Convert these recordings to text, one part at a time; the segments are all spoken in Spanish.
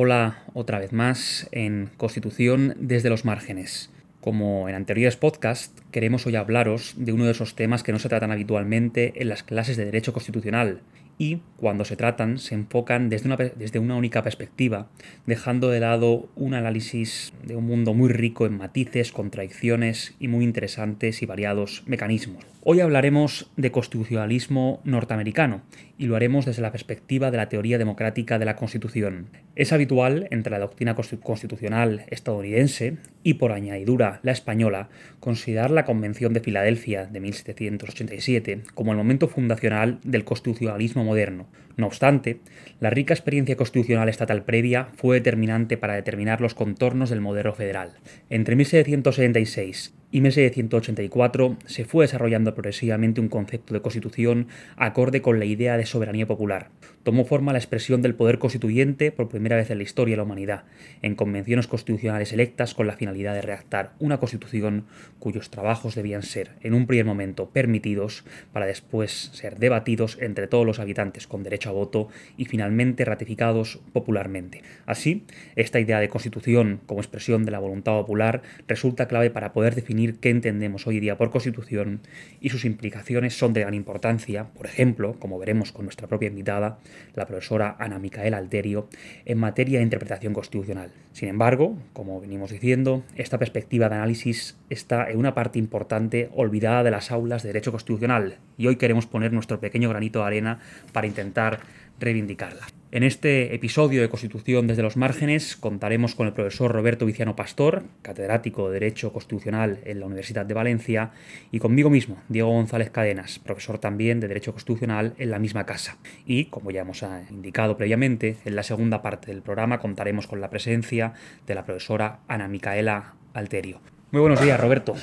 Hola otra vez más en Constitución desde los márgenes. Como en anteriores podcasts, queremos hoy hablaros de uno de esos temas que no se tratan habitualmente en las clases de Derecho Constitucional y, cuando se tratan, se enfocan desde una, desde una única perspectiva, dejando de lado un análisis de un mundo muy rico en matices, contradicciones y muy interesantes y variados mecanismos. Hoy hablaremos de constitucionalismo norteamericano y lo haremos desde la perspectiva de la teoría democrática de la Constitución. Es habitual entre la doctrina constitucional estadounidense y por añadidura la española considerar la Convención de Filadelfia de 1787 como el momento fundacional del constitucionalismo moderno. No obstante, la rica experiencia constitucional estatal previa fue determinante para determinar los contornos del modelo federal. Entre 1776 y 1784 se fue desarrollando progresivamente un concepto de constitución acorde con la idea de soberanía popular. Tomó forma la expresión del poder constituyente por primera vez en la historia de la humanidad, en convenciones constitucionales electas con la finalidad de redactar una constitución cuyos trabajos debían ser, en un primer momento, permitidos para después ser debatidos entre todos los habitantes con derecho a voto y finalmente ratificados popularmente. Así, esta idea de constitución como expresión de la voluntad popular resulta clave para poder definir qué entendemos hoy día por constitución y sus implicaciones son de gran importancia, por ejemplo, como veremos con nuestra propia invitada, la profesora Ana Micaela Alterio, en materia de interpretación constitucional. Sin embargo, como venimos diciendo, esta perspectiva de análisis está en una parte importante olvidada de las aulas de derecho constitucional y hoy queremos poner nuestro pequeño granito de arena para intentar reivindicarla. En este episodio de Constitución desde los márgenes contaremos con el profesor Roberto Viciano Pastor, catedrático de Derecho Constitucional en la Universidad de Valencia, y conmigo mismo, Diego González Cadenas, profesor también de Derecho Constitucional en la misma casa. Y, como ya hemos indicado previamente, en la segunda parte del programa contaremos con la presencia de la profesora Ana Micaela Alterio. Muy buenos días, Roberto.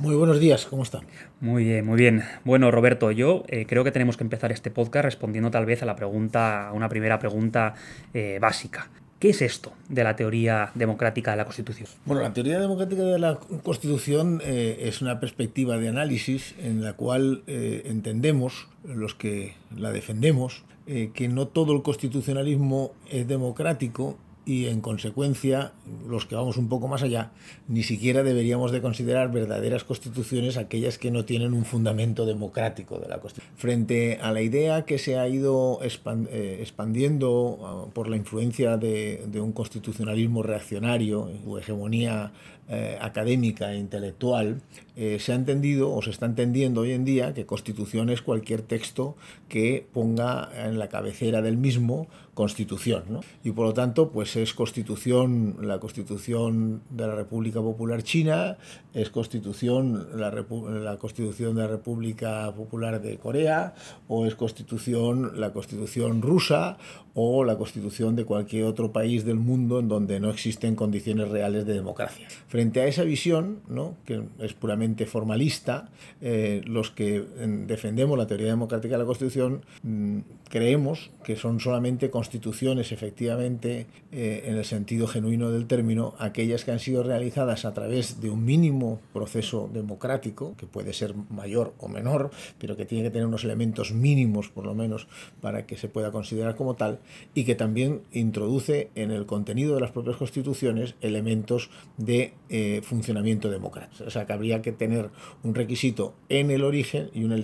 Muy buenos días, ¿cómo están? Muy bien, muy bien. Bueno, Roberto, yo eh, creo que tenemos que empezar este podcast respondiendo tal vez a la pregunta, a una primera pregunta eh, básica. ¿Qué es esto de la teoría democrática de la Constitución? Bueno, la teoría democrática de la Constitución eh, es una perspectiva de análisis en la cual entendemos, los que la defendemos, que no todo el constitucionalismo es democrático y en consecuencia los que vamos un poco más allá ni siquiera deberíamos de considerar verdaderas constituciones aquellas que no tienen un fundamento democrático de la Constitución. Frente a la idea que se ha ido eh, expandiendo ah, por la influencia de, un constitucionalismo reaccionario, su hegemonía eh, académica e intelectual, eh, se ha entendido o se está entendiendo hoy en día que constitución es cualquier texto que ponga en la cabecera del mismo constitución. ¿no? Y por lo tanto, pues es constitución, la constitución de la República Popular China, es constitución la, la constitución de la República Popular de Corea, o es constitución la constitución rusa, o la constitución de cualquier otro país del mundo en donde no existen condiciones reales de democracia. Frente a esa visión, ¿no? que es puramente formalista, eh, los que defendemos la teoría democrática de la Constitución mm, creemos que son solamente constituciones, efectivamente, eh, en el sentido genuino del término, aquellas que han sido realizadas a través de un mínimo proceso democrático, que puede ser mayor o menor, pero que tiene que tener unos elementos mínimos, por lo menos, para que se pueda considerar como tal, y que también introduce en el contenido de las propias constituciones elementos de eh, funcionamiento democrático. O sea, que habría que tener un requisito en el origen y un,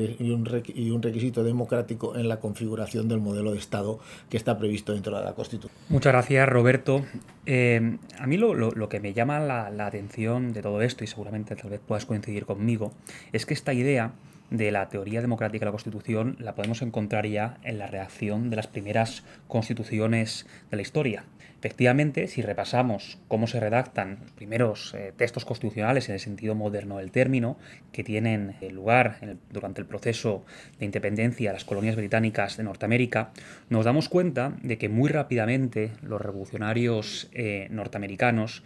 y un, requisito democrático en la configuración del modelo de Estado que está previsto dentro de la Constitución. Muchas gracias, Roberto. Eh, a mí lo, que me llama la, la atención de todo esto, y seguramente tal vez puedas coincidir conmigo, es que esta idea de la teoría democrática de la Constitución la podemos encontrar ya en la reacción de las primeras constituciones de la historia. Efectivamente, si repasamos cómo se redactan los primeros eh, textos constitucionales en el sentido moderno del término, que tienen eh, lugar durante el proceso de independencia de las colonias británicas de Norteamérica, nos damos cuenta de que muy rápidamente los revolucionarios eh, norteamericanos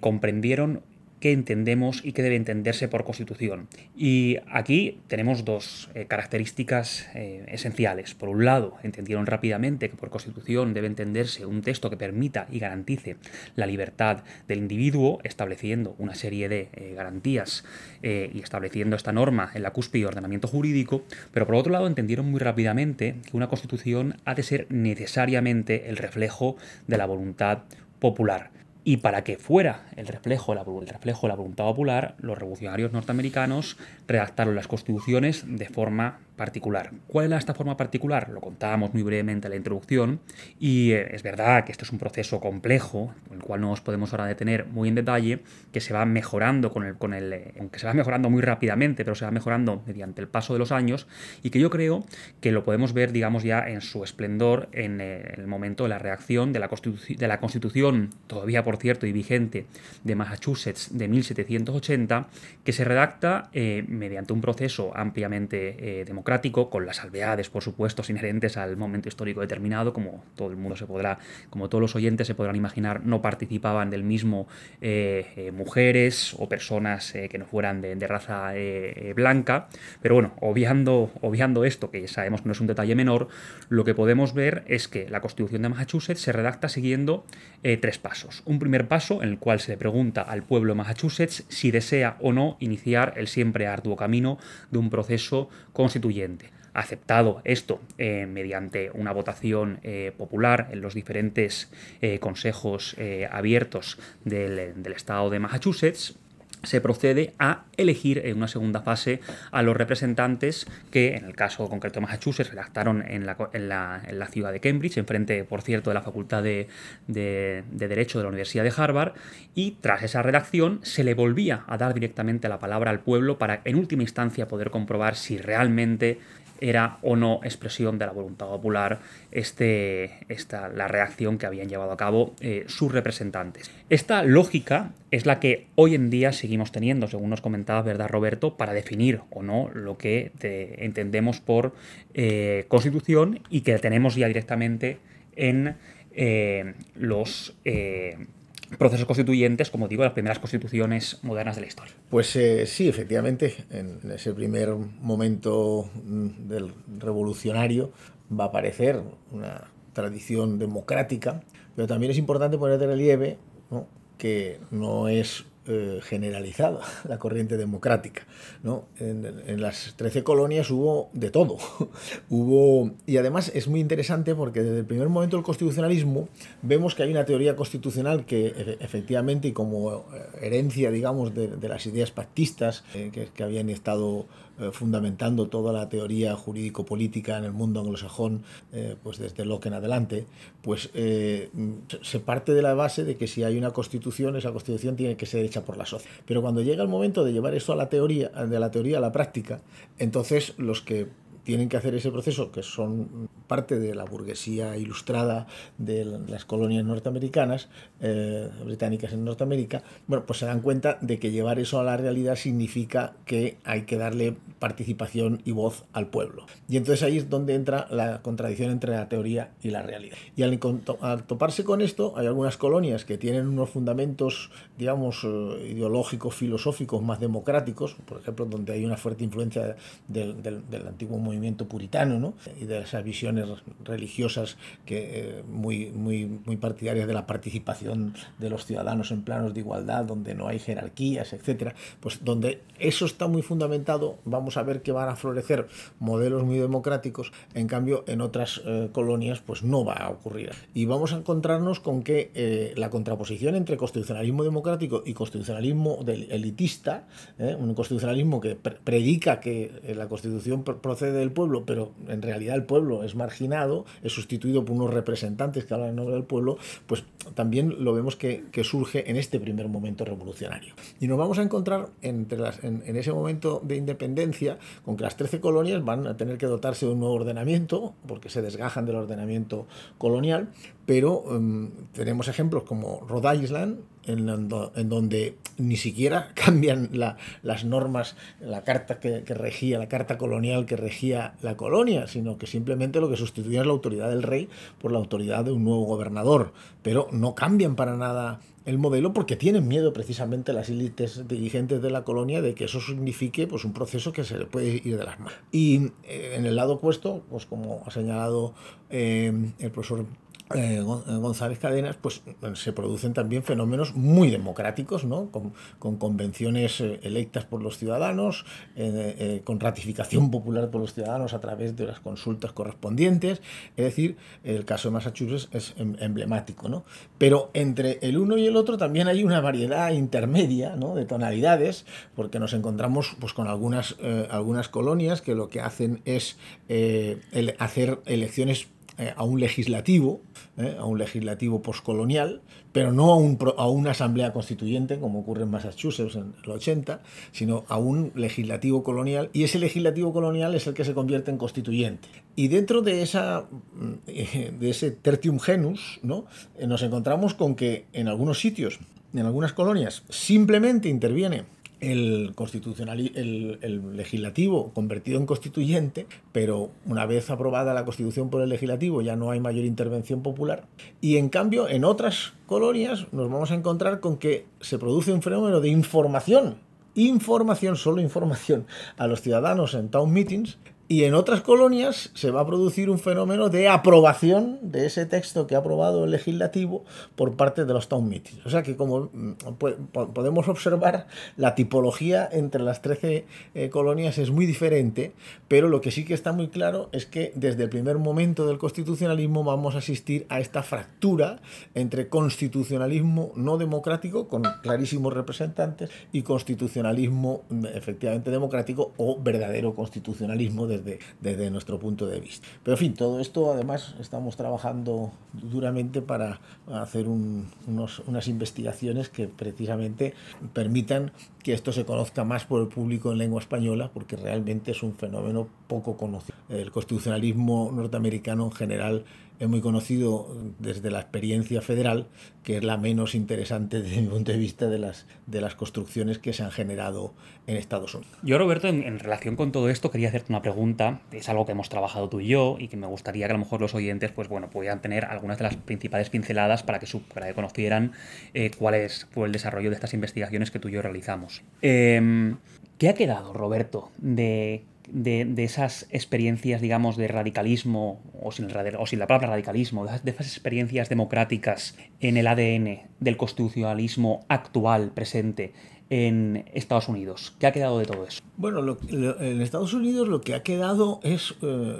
comprendieron qué entendemos y qué debe entenderse por constitución. Y aquí tenemos dos eh, características eh, esenciales. Por un lado, entendieron rápidamente que por constitución debe entenderse un texto que permita y garantice la libertad del individuo, estableciendo una serie de eh, garantías y estableciendo esta norma en la cúspide de ordenamiento jurídico, pero por otro lado entendieron muy rápidamente que una constitución ha de ser necesariamente el reflejo de la voluntad popular. Y para que fuera el reflejo, el reflejo de la voluntad popular, los revolucionarios norteamericanos redactaron las constituciones de forma particular. ¿Cuál era esta forma particular? Lo contábamos muy brevemente en la introducción y eh, es verdad que esto es un proceso complejo, con el cual no nos podemos ahora detener muy en detalle, que se va mejorando con el, con el, eh, aunque se va mejorando muy rápidamente, pero se va mejorando mediante el paso de los años y que yo creo que lo podemos ver, digamos, ya en su esplendor en eh, el momento de la reacción de la, de la Constitución, todavía por cierto y vigente, de Massachusetts de 1780, que se redacta mediante un proceso ampliamente democrático con las salvedades, por supuesto, inherentes al momento histórico determinado, como todo el mundo se podrá, como todos los oyentes se podrán imaginar, no participaban del mismo eh, eh, mujeres o personas eh, que no fueran de, raza blanca. Pero bueno, obviando, obviando esto, que sabemos que no es un detalle menor, lo que podemos ver es que la Constitución de Massachusetts se redacta siguiendo tres pasos. Un primer paso en el cual se le pregunta al pueblo de Massachusetts si desea o no iniciar el siempre arduo camino de un proceso constitucional Aceptado esto eh, mediante una votación eh, popular en los diferentes eh, consejos abiertos del, estado de Massachusetts, se procede a elegir en una segunda fase a los representantes que, en el caso concreto de Massachusetts, redactaron en la, en la, ciudad de Cambridge, enfrente, por cierto, de la Facultad de, de, Derecho de la Universidad de Harvard, y tras esa redacción se le volvía a dar directamente la palabra al pueblo para, en última instancia, poder comprobar si realmente era o no expresión de la voluntad popular este, esta, la reacción que habían llevado a cabo eh, sus representantes. Esta lógica es la que hoy en día seguimos teniendo, según nos comentaba, ¿verdad, Roberto?, para definir o no lo que entendemos por eh, constitución y que tenemos ya directamente en eh, los procesos constituyentes, como digo, las primeras constituciones modernas de la historia. Pues eh, sí, efectivamente, en ese primer momento mm, del revolucionario va a aparecer una tradición democrática, pero también es importante poner de relieve que no es eh, generalizada la corriente democrática. ¿no? En, las 13 colonias hubo de todo. hubo, y además es muy interesante porque desde el primer momento del constitucionalismo vemos que hay una teoría constitucional que efectivamente y como eh, herencia digamos de, las ideas pactistas eh, que, que habían estado eh, fundamentando toda la teoría jurídico-política en el mundo anglosajón, eh, pues desde Locke en adelante, pues eh, se parte de la base de que si hay una constitución, esa constitución tiene que ser hecha por la sociedad. Pero cuando llega el momento de llevar esto a la teoría, de la teoría a la práctica, entonces los que tienen que hacer ese proceso, que son parte de la burguesía ilustrada de las colonias norteamericanas, eh, británicas en Norteamérica, bueno, pues se dan cuenta de que llevar eso a la realidad significa que hay que darle participación y voz al pueblo. Y entonces ahí es donde entra la contradicción entre la teoría y la realidad. Y al, toparse con esto, hay algunas colonias que tienen unos fundamentos, digamos, eh, ideológicos, filosóficos más democráticos, por ejemplo, donde hay una fuerte influencia del, del, del antiguo movimiento puritano ¿no? y de esas visiones religiosas que, eh, muy, muy, muy partidarias de la participación de los ciudadanos en planos de igualdad, donde no hay jerarquías, etcétera, pues donde eso está muy fundamentado, vamos a ver que van a florecer modelos muy democráticos, en cambio en otras eh, colonias pues no va a ocurrir. Y vamos a encontrarnos con que eh, la contraposición entre constitucionalismo democrático y constitucionalismo elitista, un constitucionalismo que predica que la constitución procede del pueblo, pero en realidad el pueblo es marginado, es sustituido por unos representantes que hablan en nombre del pueblo, pues también lo vemos que, surge en este primer momento revolucionario. Y nos vamos a encontrar entre las, en, ese momento de independencia con que las 13 colonias van a tener que dotarse de un nuevo ordenamiento, porque se desgajan del ordenamiento colonial, pero em, tenemos ejemplos como Rhode Island, en, donde ni siquiera cambian las normas, la carta que, regía, la carta colonial que regía la colonia, sino que simplemente lo que sustituye es la autoridad del rey por la autoridad de un nuevo gobernador. Pero no cambian para nada el modelo porque tienen miedo precisamente las élites dirigentes de la colonia de que eso signifique pues, un proceso que se le puede ir de las manos. Y eh, en el lado opuesto, pues como ha señalado eh, el profesor eh, eh, González Cadenas, pues se producen también fenómenos muy democráticos, ¿no? con, convenciones eh, electas por los ciudadanos, con ratificación popular por los ciudadanos a través de las consultas correspondientes. Es decir, el caso de Massachusetts es em, emblemático. ¿no? Pero entre el uno y el otro también hay una variedad intermedia ¿no? de tonalidades, porque nos encontramos pues, con algunas, algunas colonias que lo que hacen es hacer elecciones eh, a un legislativo, eh, a un legislativo postcolonial, pero no a, un, a, una asamblea constituyente, como ocurre en Massachusetts en el 80, sino a un legislativo colonial, y ese legislativo colonial es el que se convierte en constituyente. Y dentro de, esa, mm, de ese tertium genus, ¿no? Eh, nos encontramos con que en algunos sitios, en algunas colonias, simplemente interviene el, constitucional, el, legislativo convertido en constituyente, pero una vez aprobada la constitución por el legislativo ya no hay mayor intervención popular. Y en cambio, en otras colonias nos vamos a encontrar con que se produce un fenómeno de información, información, solo información a los ciudadanos en town meetings y en otras colonias se va a producir un fenómeno de aprobación de ese texto que ha aprobado el legislativo por parte de los town meetings. O sea que como mm, podemos observar, la tipología entre las 13 eh, colonias es muy diferente, pero lo que sí que está muy claro es que desde el primer momento del constitucionalismo vamos a asistir a esta fractura entre constitucionalismo no democrático, con clarísimos representantes, y constitucionalismo mm, efectivamente democrático o verdadero constitucionalismo desde desde, nuestro punto de vista. Pero en fin, todo esto además estamos trabajando duramente para hacer unas investigaciones que precisamente permitan que esto se conozca más por el público en lengua española, porque realmente es un fenómeno poco conocido. El constitucionalismo norteamericano en general es muy conocido desde la experiencia federal, que es la menos interesante desde mi punto de vista de las, de las construcciones que se han generado en Estados Unidos. Yo, Roberto, en, relación con todo esto, quería hacerte una pregunta. Es algo que hemos trabajado tú y yo y que me gustaría que a lo mejor los oyentes pues, bueno, pudieran tener algunas de las principales pinceladas para que, su, para conocieran eh, cuál es, fue el desarrollo de estas investigaciones que tú y yo realizamos. Em, ¿Qué ha quedado, Roberto, de de, esas experiencias, digamos, de radicalismo, o sin, o sin la palabra radicalismo, de, esas experiencias democráticas en el ADN del constitucionalismo actual, presente en Estados Unidos? ¿Qué ha quedado de todo eso? Bueno, en Estados Unidos lo que ha quedado es eh,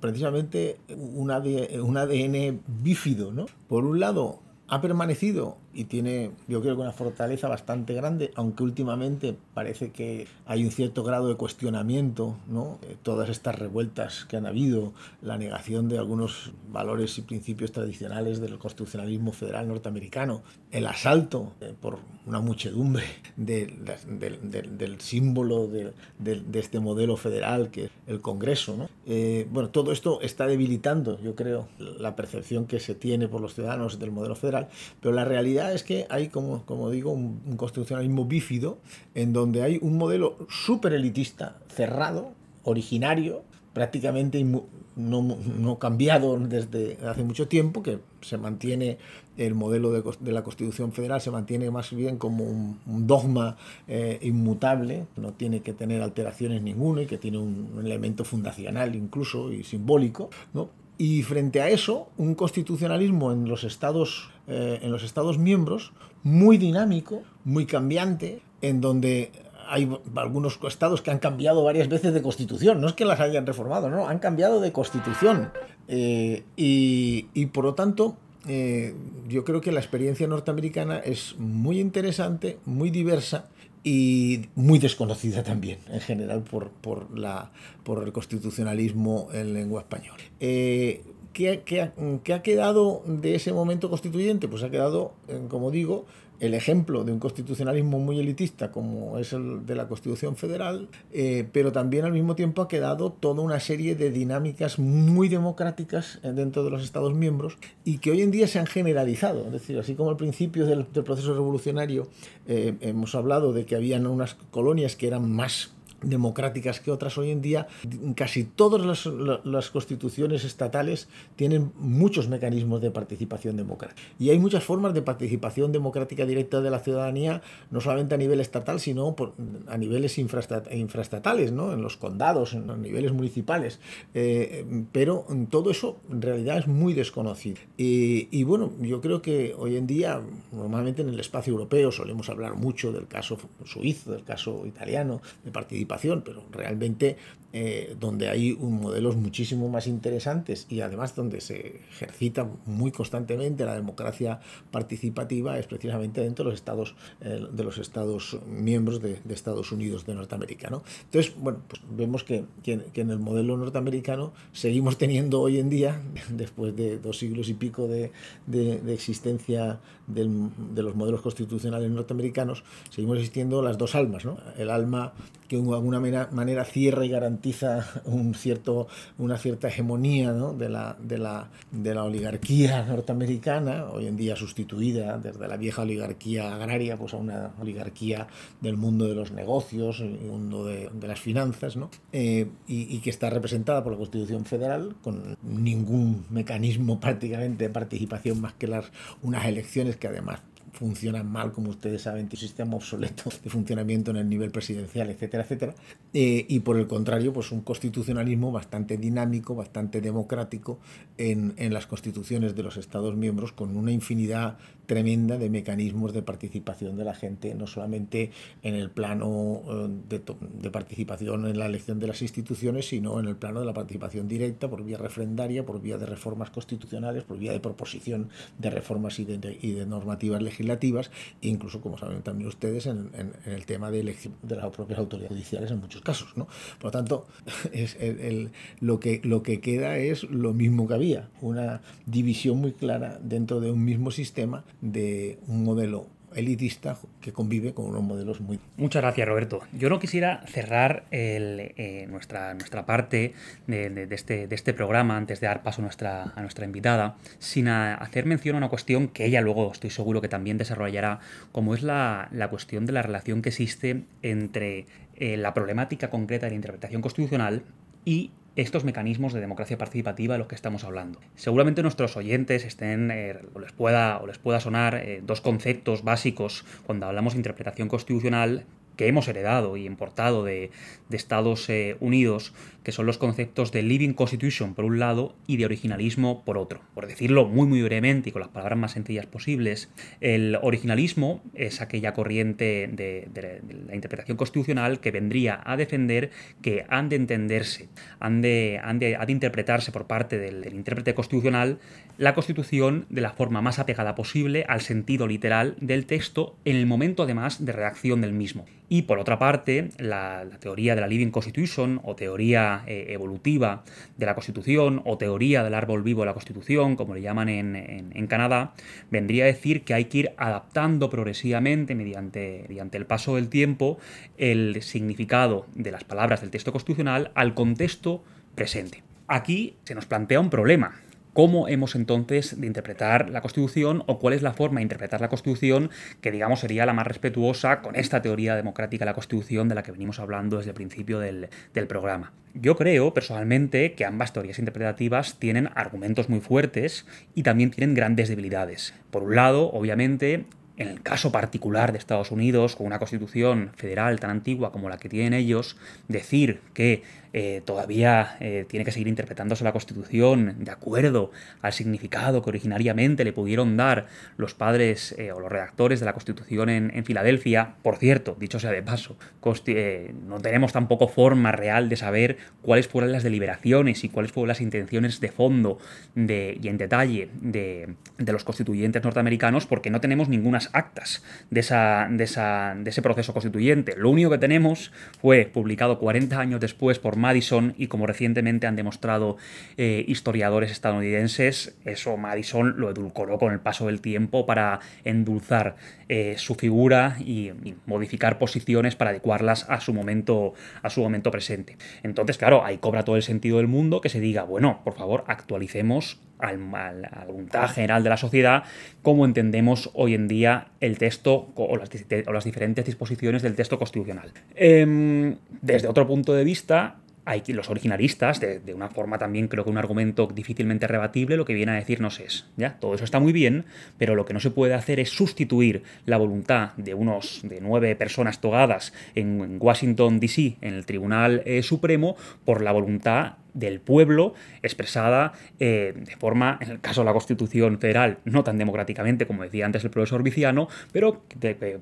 precisamente un ADN bífido, ¿no? Por un lado, ha permanecido y tiene, yo creo que una fortaleza bastante grande, aunque últimamente parece que hay un cierto grado de cuestionamiento, ¿no? Eh, todas estas revueltas que han habido, la negación de algunos valores y principios tradicionales del constitucionalismo federal norteamericano, el asalto eh, por una muchedumbre del símbolo de, este modelo federal que es el Congreso. ¿no? Eh, bueno, todo esto está debilitando, yo creo, la percepción que se tiene por los ciudadanos del modelo federal, pero la realidad es que hay, como, como digo, un, constitucionalismo bífido en donde hay un modelo súper elitista, cerrado, originario, prácticamente no, cambiado desde hace mucho tiempo, que se mantiene el modelo de, la Constitución Federal, se mantiene más bien como un, dogma eh, inmutable, no tiene que tener alteraciones ninguna y que tiene un, elemento fundacional incluso y simbólico, ¿no? Y frente a eso, un constitucionalismo en los estados, eh, en los estados miembros muy dinámico, muy cambiante, en donde hay algunos estados que han cambiado varias veces de constitución, no es que las hayan reformado, no, han cambiado de constitución. Eh, y, por lo tanto, eh, yo creo que la experiencia norteamericana es muy interesante, muy diversa y muy desconocida también en general por, por, la, por el constitucionalismo en lengua española. Eh, ¿qué, qué ha quedado de ese momento constituyente? Pues ha quedado, como digo, el ejemplo de un constitucionalismo muy elitista como es el de la Constitución Federal, eh, pero también al mismo tiempo ha quedado toda una serie de dinámicas muy democráticas dentro de los Estados miembros y que hoy en día se han generalizado. Es decir, así como al principio del, proceso revolucionario eh, hemos hablado de que habían unas colonias que eran más democráticas que otras hoy en día, casi todas las, constituciones estatales tienen muchos mecanismos de participación democrática. Y hay muchas formas de participación democrática directa de la ciudadanía, no solamente a nivel estatal, sino a niveles infraestatales, ¿no? en los condados, en los niveles municipales. Eh, pero todo eso en realidad es muy desconocido. Y, y bueno, yo creo que hoy en día, normalmente en el espacio europeo, solemos hablar mucho del caso suizo, del caso italiano, de participación pero realmente eh, donde hay un modelos muchísimo más interesantes y además donde se ejercita muy constantemente la democracia participativa es precisamente dentro de los estados eh, de los estados miembros de, Estados Unidos de Norteamérica. Entonces, bueno, pues vemos que, que, en el modelo norteamericano seguimos teniendo hoy en día, después de dos siglos y pico de, de, existencia de los modelos constitucionales norteamericanos, seguimos existiendo las dos almas, ¿no? el alma que de alguna manera cierra y garantiza un cierto, una cierta hegemonía de, la, de, la, de la oligarquía norteamericana, hoy en día sustituida desde la vieja oligarquía agraria pues a una oligarquía del mundo de los negocios, el mundo de, de las finanzas, ¿no? Eh, y, y, que está representada por la Constitución Federal con ningún mecanismo prácticamente de participación más que las, unas elecciones que además funcionan mal, como ustedes saben, un sistema obsoleto de funcionamiento en el nivel presidencial, etcétera, etcétera. Eh, y por el contrario, pues un constitucionalismo bastante dinámico, bastante democrático en, en las constituciones de los Estados miembros, con una infinidad tremenda de mecanismos de participación de la gente, no solamente en el plano eh, de, de, participación en la elección de las instituciones, sino en el plano de la participación directa por vía refrendaria, por vía de reformas constitucionales, por vía de proposición de reformas y de, y de normativas legislativas, e incluso, como saben también ustedes, en, en, el tema de, de las propias autoridades judiciales en muchos casos. ¿no? Por lo tanto, es el, lo, que, lo que queda es lo mismo que había, una división muy clara dentro de un mismo sistema de un modelo elitista que convive con unos modelos muy... Muchas gracias, Roberto. Yo no quisiera cerrar eh, nuestra, nuestra parte de, este, de, este, programa antes de dar paso a nuestra, a nuestra invitada, sin hacer mención a una cuestión que ella luego estoy seguro que también desarrollará, como es la, la cuestión de la relación que existe entre eh, la problemática concreta de la interpretación constitucional y estos mecanismos de democracia participativa de los que estamos hablando. Seguramente nuestros oyentes estén eh, o, les pueda, o les pueda sonar eh, dos conceptos básicos cuando hablamos de interpretación constitucional que hemos heredado y importado de, Estados eh, Unidos, que son los conceptos de Living Constitution por un lado y de originalismo por otro. Por decirlo muy muy brevemente y con las palabras más sencillas posibles, el originalismo es aquella corriente de, la interpretación constitucional que vendría a defender que han de entenderse, han de, han de, de interpretarse por parte del, del intérprete constitucional la Constitución de la forma más apegada posible al sentido literal del texto en el momento además de redacción del mismo. Y por otra parte, la, teoría de la Living Constitution o teoría eh, evolutiva de la Constitución o teoría del árbol vivo de la Constitución, como le llaman en, Canadá, vendría a decir que hay que ir adaptando progresivamente mediante, mediante el paso del tiempo el significado de las palabras del texto constitucional al contexto presente. Aquí se nos plantea un problema, cómo hemos entonces de interpretar la Constitución o cuál es la forma de interpretar la Constitución que digamos sería la más respetuosa con esta teoría democrática de la Constitución de la que venimos hablando desde el principio del, del programa. Yo creo personalmente que ambas teorías interpretativas tienen argumentos muy fuertes y también tienen grandes debilidades. Por un lado, obviamente, en el caso particular de Estados Unidos, con una constitución federal tan antigua como la que tienen ellos, decir que eh, todavía eh, tiene que seguir interpretándose la Constitución de acuerdo al significado que originariamente le pudieron dar los padres eh, o los redactores de la Constitución en, Filadelfia. Por cierto, dicho sea de paso, no tenemos tampoco forma real de saber cuáles fueron las deliberaciones y cuáles fueron las intenciones de fondo de, y en detalle de, de los constituyentes norteamericanos porque no tenemos ninguna actas de, esa, de, ese proceso constituyente. Lo único que tenemos fue publicado 40 años después por Madison y como recientemente han demostrado eh, historiadores estadounidenses, eso Madison lo edulcoró con el paso del tiempo para endulzar eh, su figura y, modificar posiciones para adecuarlas a su momento a su momento presente. Entonces, claro, ahí cobra todo el sentido del mundo que se diga, bueno, por favor, actualicemos al, a la voluntad general de la sociedad cómo entendemos hoy en día el texto o las, o las diferentes disposiciones del texto constitucional. Em, desde otro punto de vista, hay los originalistas, de, una forma también creo que un argumento difícilmente rebatible, lo que viene a decirnos es, ya, todo eso está muy bien, pero lo que no se puede hacer es sustituir la voluntad de unos, de nueve personas togadas en, Washington, D.C., en el Tribunal eh, Supremo, por la voluntad del pueblo expresada eh, de forma, en el caso de la Constitución Federal, no tan democráticamente como decía antes el profesor Viciano, pero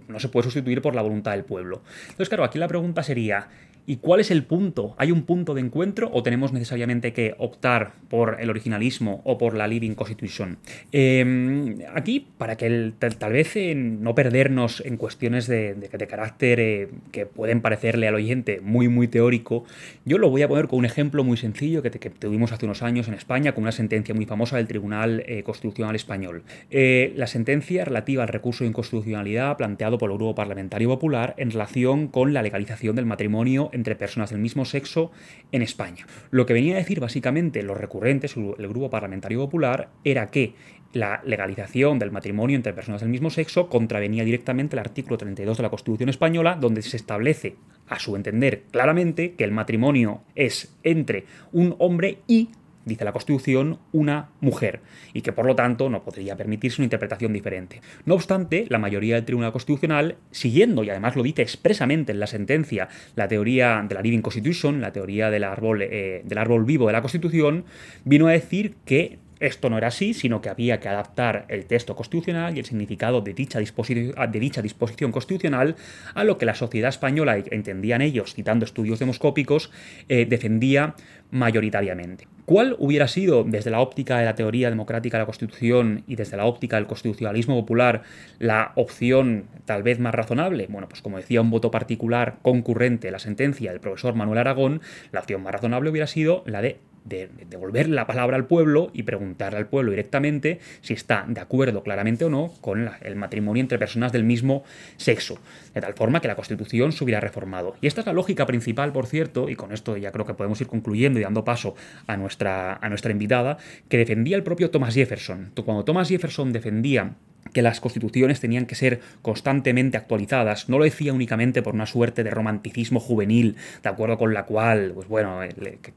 no se puede sustituir por la voluntad del pueblo. Entonces, claro, aquí la pregunta sería, ¿Y cuál es el punto? ¿Hay un punto de encuentro o tenemos necesariamente que optar por el originalismo o por la Living Constitution? Em, aquí, para que tal, vez eh, no perdernos en cuestiones de, carácter eh, que pueden parecerle al oyente muy, muy teórico, yo lo voy a poner con un ejemplo muy sencillo que, tuvimos hace unos años en España con una sentencia muy famosa del Tribunal eh, Constitucional Español. la sentencia relativa al recurso de inconstitucionalidad planteado por el Grupo Parlamentario Popular en relación con la legalización del matrimonio entre personas del mismo sexo en España. Lo que venía a decir básicamente los recurrentes, el Grupo Parlamentario Popular, era que la legalización del matrimonio entre personas del mismo sexo contravenía directamente el artículo 32 de la Constitución española, donde se establece, a su entender, claramente que el matrimonio es entre un hombre y dice la Constitución, una mujer, y que por lo tanto no podría permitirse una interpretación diferente. No obstante, la mayoría del Tribunal Constitucional, siguiendo, y además lo dice expresamente en la sentencia, la teoría de la Living Constitution, la teoría del árbol, eh, del árbol vivo de la Constitución, vino a decir que esto no era así, sino que había que adaptar el texto constitucional y el significado de dicha, disposición, constitucional a lo que la sociedad española, entendían ellos, citando estudios demoscópicos, eh, defendía mayoritariamente. ¿Cuál hubiera sido, desde la óptica de la teoría democrática de la Constitución y desde la óptica del constitucionalismo popular, la opción tal vez más razonable? Bueno, pues como decía un voto particular concurrente la sentencia del profesor Manuel Aragón, la opción más razonable hubiera sido la de de devolver la palabra al pueblo y preguntarle al pueblo directamente si está de acuerdo claramente o no con el matrimonio entre personas del mismo sexo, de tal forma que la Constitución se hubiera reformado. Y esta es la lógica principal, por cierto, y con esto ya creo que podemos ir concluyendo y dando paso a nuestra, a nuestra invitada, que defendía el propio Thomas Jefferson. Cuando Thomas Jefferson defendía que las constituciones tenían que ser constantemente actualizadas. No lo decía únicamente por una suerte de romanticismo juvenil, de acuerdo con la cual, pues bueno,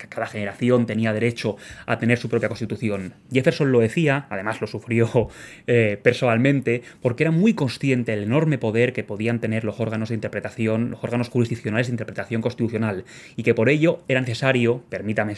cada generación tenía derecho a tener su propia constitución. Jefferson lo decía, además lo sufrió eh, personalmente, porque era muy consciente del enorme poder que podían tener los órganos de interpretación, los órganos jurisdiccionales de interpretación constitucional, y que por ello era necesario, permítame,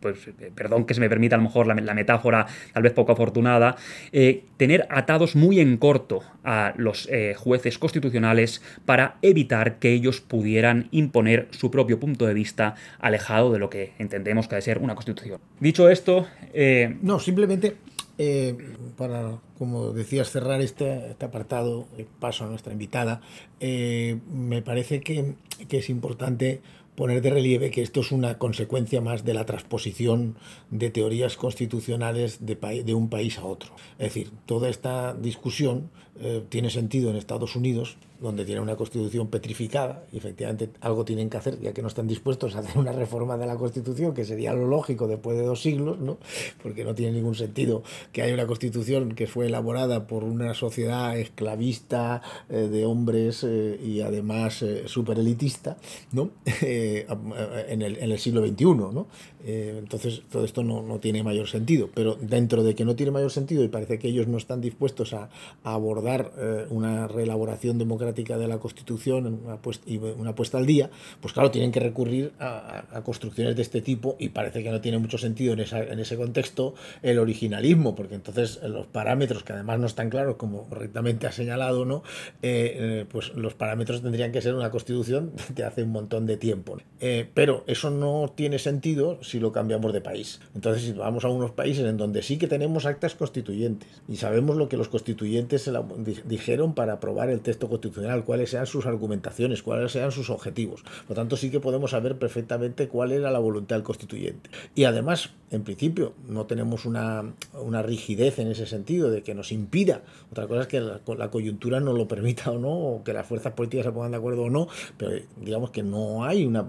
pues, eh, perdón que se me permita a lo mejor la, metáfora tal vez poco afortunada, eh, tener atados en corto a los eh, jueces constitucionales para evitar que ellos pudieran imponer su propio punto de vista alejado de lo que entendemos que debe ser una constitución. Dicho esto... Eh, no, simplemente eh, para, como decías, cerrar este, este apartado, paso a nuestra invitada, me parece que, que es importante poner de relieve que esto es una consecuencia más de la transposición de teorías constitucionales de, de un país a otro. Es decir, toda esta discusión eh, tiene sentido en Estados Unidos, donde tiene una constitución petrificada, y efectivamente algo tienen que hacer, ya que no están dispuestos a hacer una reforma de la constitución, que sería lo lógico después de dos siglos, ¿no? porque no tiene ningún sentido que haya una constitución que fue elaborada por una sociedad esclavista eh, de hombres eh, y además super elitista ¿no? en, el, en, el, siglo XXI. ¿no? entonces todo esto no, no, tiene mayor sentido, pero dentro de que no tiene mayor sentido y parece que ellos no están dispuestos a abordar eh, una reelaboración democrática de la Constitución una y una puesta al día, pues claro, tienen que recurrir a, construcciones de este tipo y parece que no tiene mucho sentido en, esa, en ese contexto el originalismo, porque entonces los parámetros, que además no están claros, como correctamente ha señalado, ¿no? Eh, eh, pues los parámetros tendrían que ser una Constitución de hace un montón de tiempo. Eh, pero eso no tiene sentido si lo cambiamos de país. Entonces, si vamos a unos países en donde sí que tenemos actas constituyentes y sabemos lo que los constituyentes se dijeron para aprobar el texto constitucional, cuáles sean sus argumentaciones, cuáles sean sus objetivos. Por lo tanto, sí que podemos saber perfectamente cuál era la voluntad del constituyente. Y además, en principio, no tenemos una, una rigidez en ese sentido de que nos impida. Otra cosa es que la, la coyuntura nos lo permita o no, o que las fuerzas políticas se pongan de acuerdo o no, pero digamos que no hay una,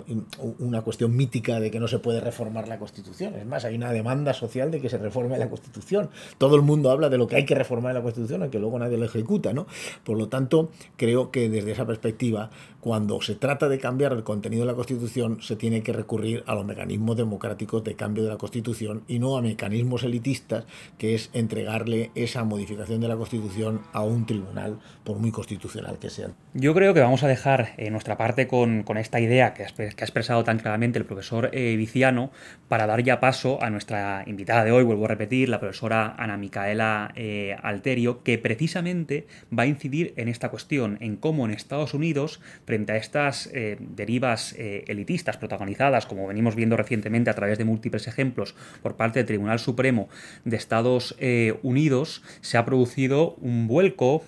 una cuestión mítica de que no se puede reformar la Constitución. Es más, hay una demanda social de que se reforme la Constitución. Todo el mundo habla de lo que hay que reformar en la Constitución, aunque luego nadie lo ejecuta, ¿no? Por lo tanto, creo que desde esa perspectiva, cuando se trata de cambiar el contenido de la Constitución, se tiene que recurrir a los mecanismos democráticos de cambio de la Constitución y no a mecanismos elitistas, que es entregarle esa modificación de la Constitución a un tribunal, por muy constitucional que sea. Yo creo que vamos a dejar eh, nuestra parte con, esta idea que ha, que ha, expresado tan claramente el profesor eh, Viciano para dar ya paso a nuestra invitada de hoy, vuelvo a repetir, la profesora Ana Micaela eh, Alterio, que precisamente va a incidir en esta cuestión, en cómo en Estados Unidos, frente a estas eh, derivas eh, elitistas protagonizadas, como venimos viendo recientemente a través de múltiples ejemplos por parte del Tribunal Supremo de Estados eh, Unidos, se ha producido un vuelco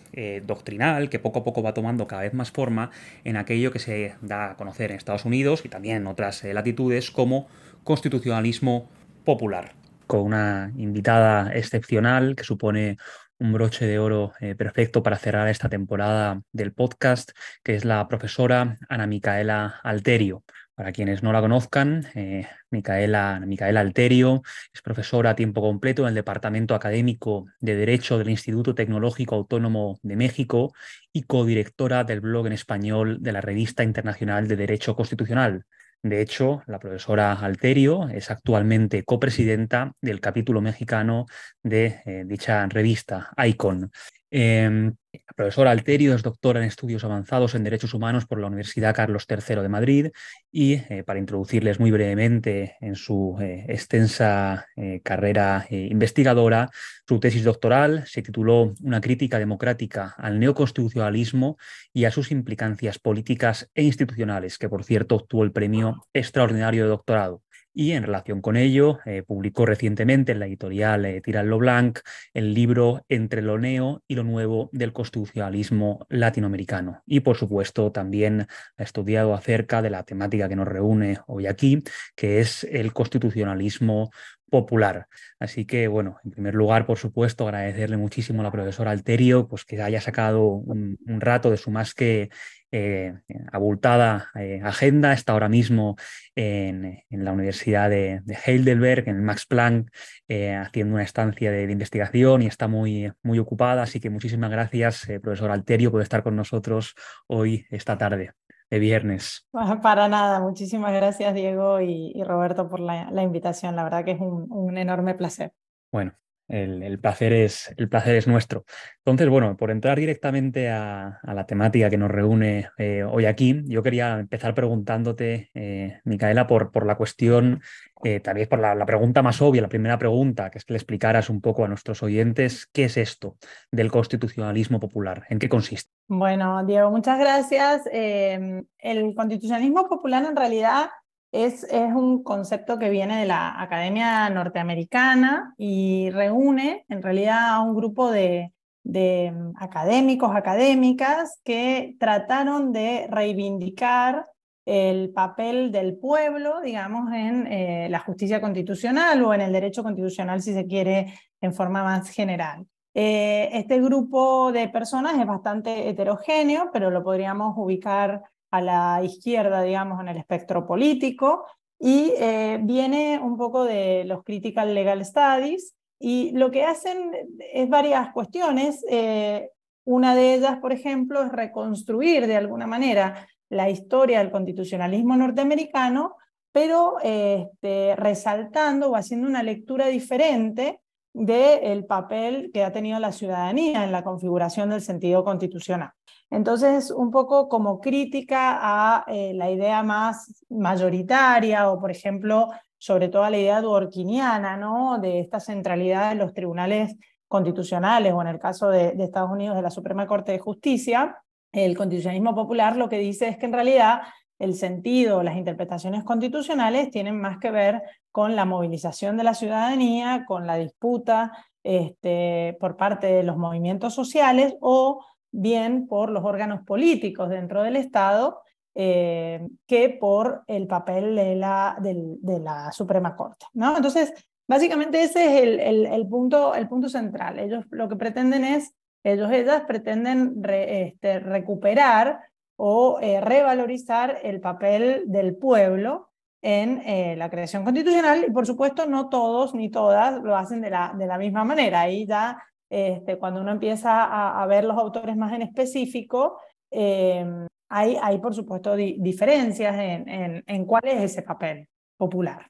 doctrinal que poco a poco va tomando cada vez más forma en aquello que se da a conocer en Estados Unidos y también en otras latitudes como constitucionalismo popular. Con una invitada excepcional que supone un broche de oro eh, perfecto para cerrar esta temporada del podcast, que es la profesora Ana Micaela Alterio. Para quienes no la conozcan, eh, Micaela, Micaela Alterio es profesora a tiempo completo en el Departamento Académico de Derecho del Instituto Tecnológico Autónomo de México y codirectora del blog en español de la Revista Internacional de Derecho Constitucional. De hecho, la profesora Alterio es actualmente copresidenta del capítulo mexicano de eh, dicha revista, ICON. Eh, la profesora Alterio es doctora en estudios avanzados en derechos humanos por la Universidad Carlos III de Madrid y eh, para introducirles muy brevemente en su eh, extensa eh, carrera investigadora, su tesis doctoral se tituló Una crítica democrática al neoconstitucionalismo y a sus implicancias políticas e institucionales, que por cierto obtuvo el premio extraordinario de doctorado y en relación con ello eh, publicó recientemente en la editorial eh, Tirallo Blanc el libro Entre lo neo y lo nuevo del constitucionalismo latinoamericano. Y por supuesto también ha estudiado acerca de la temática que nos reúne hoy aquí, que es el constitucionalismo popular. Así que, bueno, en primer lugar, por supuesto, agradecerle muchísimo a la profesora Alterio pues, que haya sacado un, rato de su más que eh, abultada eh, agenda, está ahora mismo en, la Universidad de, de, Heidelberg, en el Max Planck, eh, haciendo una estancia de, investigación y está muy, muy ocupada. Así que muchísimas gracias, eh, profesor Alterio, por estar con nosotros hoy, esta tarde de viernes. Para nada, muchísimas gracias Diego y, y Roberto por la, la, invitación, la verdad que es un, un enorme placer. Bueno, el, placer es, el placer es nuestro. Entonces, bueno, por entrar directamente a, la temática que nos reúne eh, hoy aquí, yo quería empezar preguntándote, eh, Micaela, por, por la cuestión, eh, también por la, la, pregunta más obvia, la primera pregunta, que es que le explicaras un poco a nuestros oyentes qué es esto del constitucionalismo popular, en qué consiste. Bueno, Diego, muchas gracias. el constitucionalismo popular en realidad es, un concepto que viene de la Academia Norteamericana y reúne en realidad a un grupo de, de académicos, académicas que trataron de reivindicar el papel del pueblo, digamos, en eh, la justicia constitucional o en el derecho constitucional, si se quiere, en forma más general. Eh, este grupo de personas es bastante heterogéneo, pero lo podríamos ubicar a la izquierda, digamos, en el espectro político, y eh, viene un poco de los Critical Legal Studies, y lo que hacen es varias cuestiones. Eh, una de ellas, por ejemplo, es reconstruir de alguna manera la historia del constitucionalismo norteamericano, pero este, resaltando o haciendo una lectura diferente del papel que ha tenido la ciudadanía en la configuración del sentido constitucional. Entonces, un poco como crítica a eh, la idea más mayoritaria o, por ejemplo, sobre todo a la idea dworkiniana, ¿no? de esta centralidad de los tribunales constitucionales o en el caso de, de Estados Unidos de la Suprema Corte de Justicia, el constitucionalismo popular lo que dice es que en realidad el sentido, las interpretaciones constitucionales tienen más que ver con la movilización de la ciudadanía, con la disputa este, por parte de los movimientos sociales o bien por los órganos políticos dentro del Estado eh, que por el papel de la, de la Suprema Corte. ¿no? Entonces, básicamente ese es el, el, punto, el punto central. Ellos lo que pretenden es, ellos, ellas pretenden este, recuperar o eh, revalorizar el papel del pueblo en eh, la creación constitucional y por supuesto no todos ni todas lo hacen de la, de la misma manera. Ahí ya este, cuando uno empieza a, ver los autores más en específico, em, hay, hay, por supuesto diferencias en, en, cuál es ese papel popular.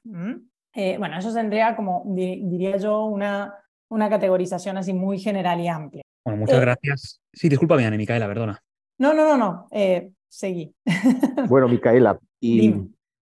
Eh, bueno, eso tendría como, diría yo, una, una categorización así muy general y amplia. Bueno, muchas gracias. Sí, disculpa, Micaela, perdona. No, no, no, no, eh, seguí. Bueno, Micaela, y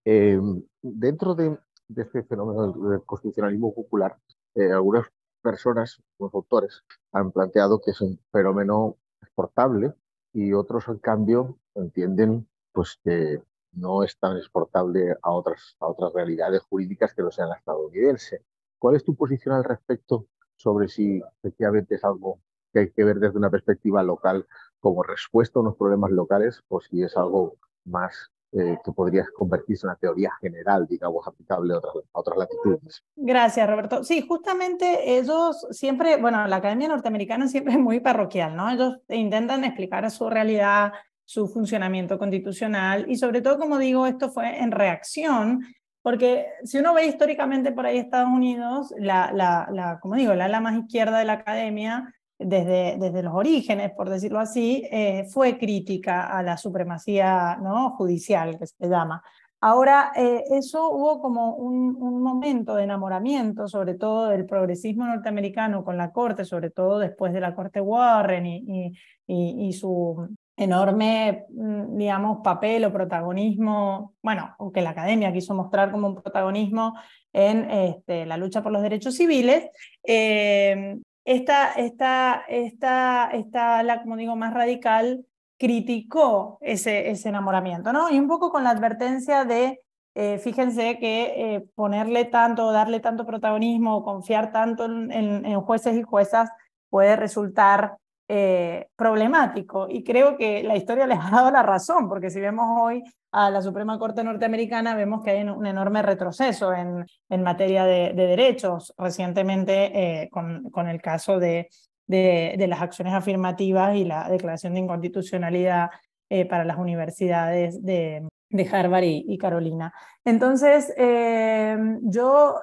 eh, dentro de, este fenómeno del constitucionalismo popular, eh, algunas personas, los autores, han planteado que es un fenómeno exportable y otros, en cambio, entienden pues, que no es tan exportable a otras, a otras realidades jurídicas que no sean la estadounidense. ¿Cuál es tu posición al respecto sobre si efectivamente es algo que hay que ver desde una perspectiva local como respuesta a unos problemas locales o si es algo más eh, que podría convertirse en una teoría general, digamos, aplicable a otras, a otras latitudes. Gracias, Roberto. Sí, justamente ellos siempre, bueno, la Academia Norteamericana siempre es muy parroquial, ¿no? Ellos intentan explicar su realidad, su funcionamiento constitucional y sobre todo, como digo, esto fue en reacción porque si uno ve históricamente por ahí Estados Unidos, la, la, la, como digo, la ala más izquierda de la academia desde, desde los orígenes, por decirlo así, eh, fue crítica a la supremacía ¿no? judicial, que se llama. Ahora, eh, eso hubo como un, un, momento de enamoramiento, sobre todo del progresismo norteamericano con la Corte, sobre todo después de la Corte Warren y, y, y, su enorme, mm, digamos, papel o protagonismo, bueno, aunque la academia quiso mostrar como un protagonismo en este, la lucha por los derechos civiles, eh, esta, esta, esta, esta, la, como digo, más radical, criticó ese, ese enamoramiento, ¿no? Y un poco con la advertencia de, eh, fíjense que eh, ponerle tanto, darle tanto protagonismo, confiar tanto en, en jueces y juezas puede resultar eh, problemático. Y creo que la historia les ha dado la razón, porque si vemos hoy a la Suprema Corte norteamericana, vemos que hay un enorme retroceso en, en materia de, derechos, recientemente eh, con, con, el caso de, de, las acciones afirmativas y la declaración de inconstitucionalidad eh, para las universidades de, de Harvard y, Carolina. Entonces, yo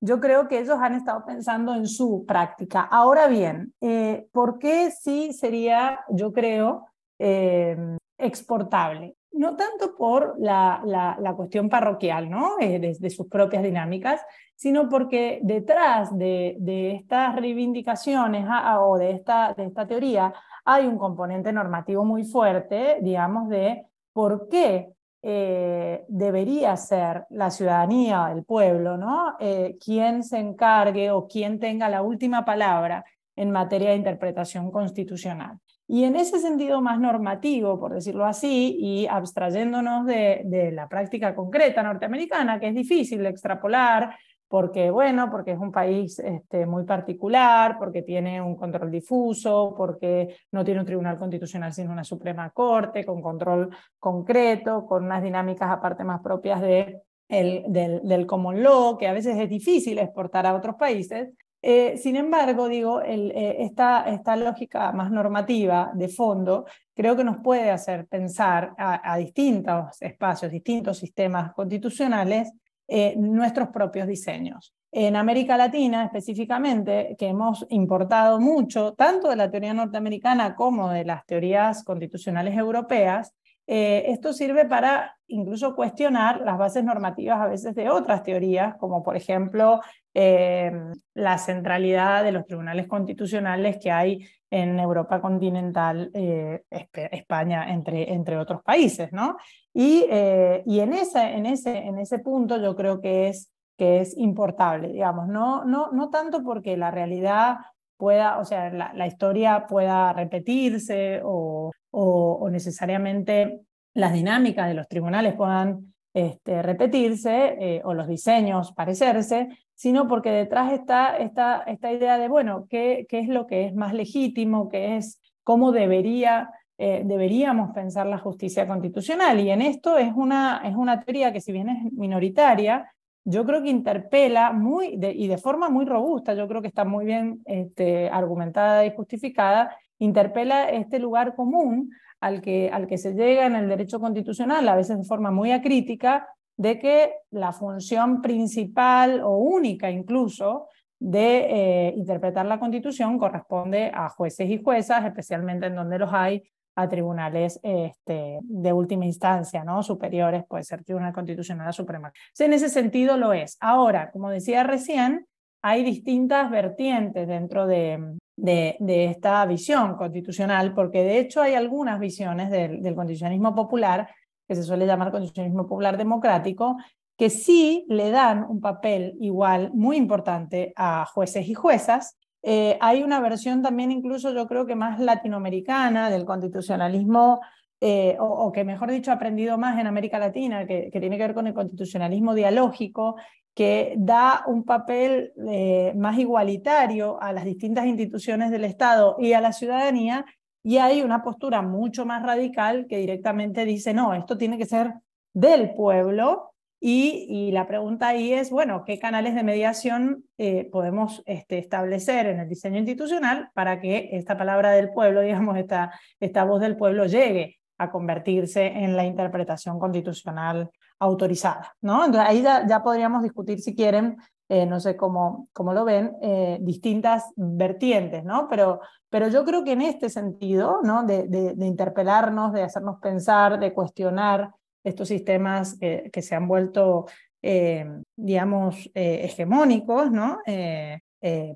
yo creo que ellos han estado pensando en su práctica. Ahora bien, eh, ¿por qué sí sería, yo creo, em, exportable? No tanto por la, la, cuestión parroquial, ¿no? Eh, sus propias dinámicas, sino porque detrás de, estas reivindicaciones ah, ah, o de esta teoría hay un componente normativo muy fuerte, digamos, de por qué eh, debería ser la ciudadanía, el pueblo, ¿no? Eh, quien se encargue o quien tenga la última palabra en materia de interpretación constitucional. Y en ese sentido más normativo, por decirlo así, y abstrayéndonos de, de la práctica concreta norteamericana, que es difícil extrapolar, porque, bueno, porque es un país este, muy particular, porque tiene un control difuso, porque no tiene un tribunal constitucional sino una Suprema Corte con control concreto, con unas dinámicas aparte más propias de el, del, del common law, que a veces es difícil exportar a otros países. Eh, sin embargo, digo, eh, esta, esta lógica más normativa de fondo creo que nos puede hacer pensar a distintos espacios, distintos sistemas constitucionales eh, nuestros propios diseños. En América Latina específicamente, que hemos importado mucho, tanto de la teoría norteamericana como de las teorías constitucionales europeas, eh, esto sirve para incluso cuestionar las bases normativas a veces de otras teorías, como por ejemplo eh, la centralidad de los tribunales constitucionales que hay en Europa continental, España, entre, entre otros países. ¿no? Y, eh, y en, ese, en, ese, en ese punto yo creo que es, que es importable, digamos, no, no, no tanto porque la realidad pueda, o sea, la, la historia pueda repetirse o, o, necesariamente las dinámicas de los tribunales puedan este, repetirse eh, o los diseños parecerse, sino porque detrás está esta, idea de, bueno, ¿qué, ¿qué, es lo que es más legítimo? ¿Qué es cómo debería, eh, deberíamos pensar la justicia constitucional? Y en esto es una, es una teoría que si bien es minoritaria, yo creo que interpela muy, y de forma muy robusta, yo creo que está muy bien este, argumentada y justificada, interpela este lugar común al que, al que se llega en el derecho constitucional, a veces de forma muy acrítica, de que la función principal o única incluso de eh, interpretar la Constitución corresponde a jueces y juezas, especialmente en donde los hay, a tribunales este, de última instancia, ¿no? superiores, puede ser Tribunal Constitucional Suprema. en ese sentido lo es. Ahora, como decía recién, hay distintas vertientes dentro de, de, esta visión constitucional, porque de hecho hay algunas visiones del, del constitucionalismo popular, que se suele llamar constitucionalismo popular democrático, que sí le dan un papel igual muy importante a jueces y juezas. Eh, hay una versión también incluso yo creo que más latinoamericana del constitucionalismo, eh, o, que mejor dicho ha aprendido más en América Latina, que, tiene que ver con el constitucionalismo dialógico, que da un papel eh, más igualitario a las distintas instituciones del Estado y a la ciudadanía, y hay una postura mucho más radical que directamente dice, no, esto tiene que ser del pueblo, y, la pregunta ahí es, bueno, ¿qué canales de mediación eh, podemos este, establecer en el diseño institucional para que esta palabra del pueblo, digamos, esta, esta voz del pueblo llegue a convertirse en la interpretación constitucional autorizada, ¿no? Entonces ahí ya, podríamos discutir si quieren, eh, no sé cómo, cómo lo ven, eh, distintas vertientes, ¿no? Pero, pero yo creo que en este sentido, ¿no? De, interpelarnos, de hacernos pensar, de cuestionar estos sistemas que se han vuelto, eh, digamos, hegemónicos, ¿no?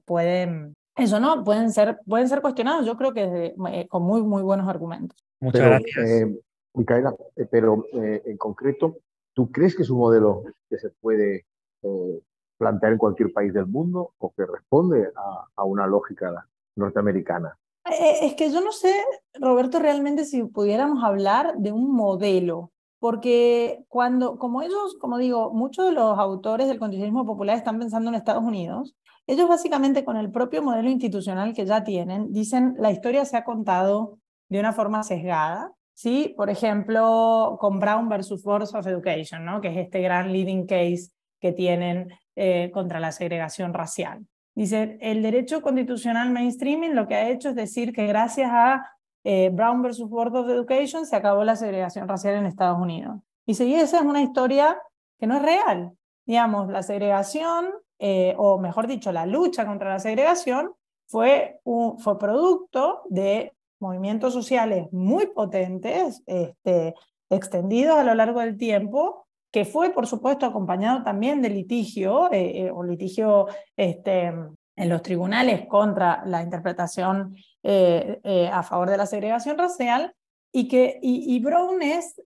pueden, eso, ¿no? Pueden ser, pueden ser cuestionados, yo creo que con muy, muy buenos argumentos. Muchas gracias. Micaela, pero en concreto, ¿Tú crees que es un modelo que se puede eh, plantear en cualquier país del mundo o que responde a, una lógica norteamericana? Eh, es que yo no sé, Roberto, realmente si pudiéramos hablar de un modelo, porque cuando, como ellos, como digo, muchos de los autores del constitucionalismo popular están pensando en Estados Unidos, ellos básicamente con el propio modelo institucional que ya tienen, dicen la historia se ha contado de una forma sesgada, ¿sí? Por ejemplo, con Brown versus Board of Education, ¿no? que es este gran leading case que tienen eh, contra la segregación racial. Dice, el derecho constitucional mainstreaming lo que ha hecho es decir que gracias a eh, Brown versus Board of Education se acabó la segregación racial en Estados Unidos. Dice, y esa es una historia que no es real. Digamos, la segregación, eh, o mejor dicho, la lucha contra la segregación fue, un, fue producto de movimientos sociales muy potentes, este, extendidos a lo largo del tiempo, que fue, por supuesto, acompañado también de litigio, eh, eh, o litigio este, en los tribunales contra la interpretación eh, a favor de la segregación racial, y que y, Brown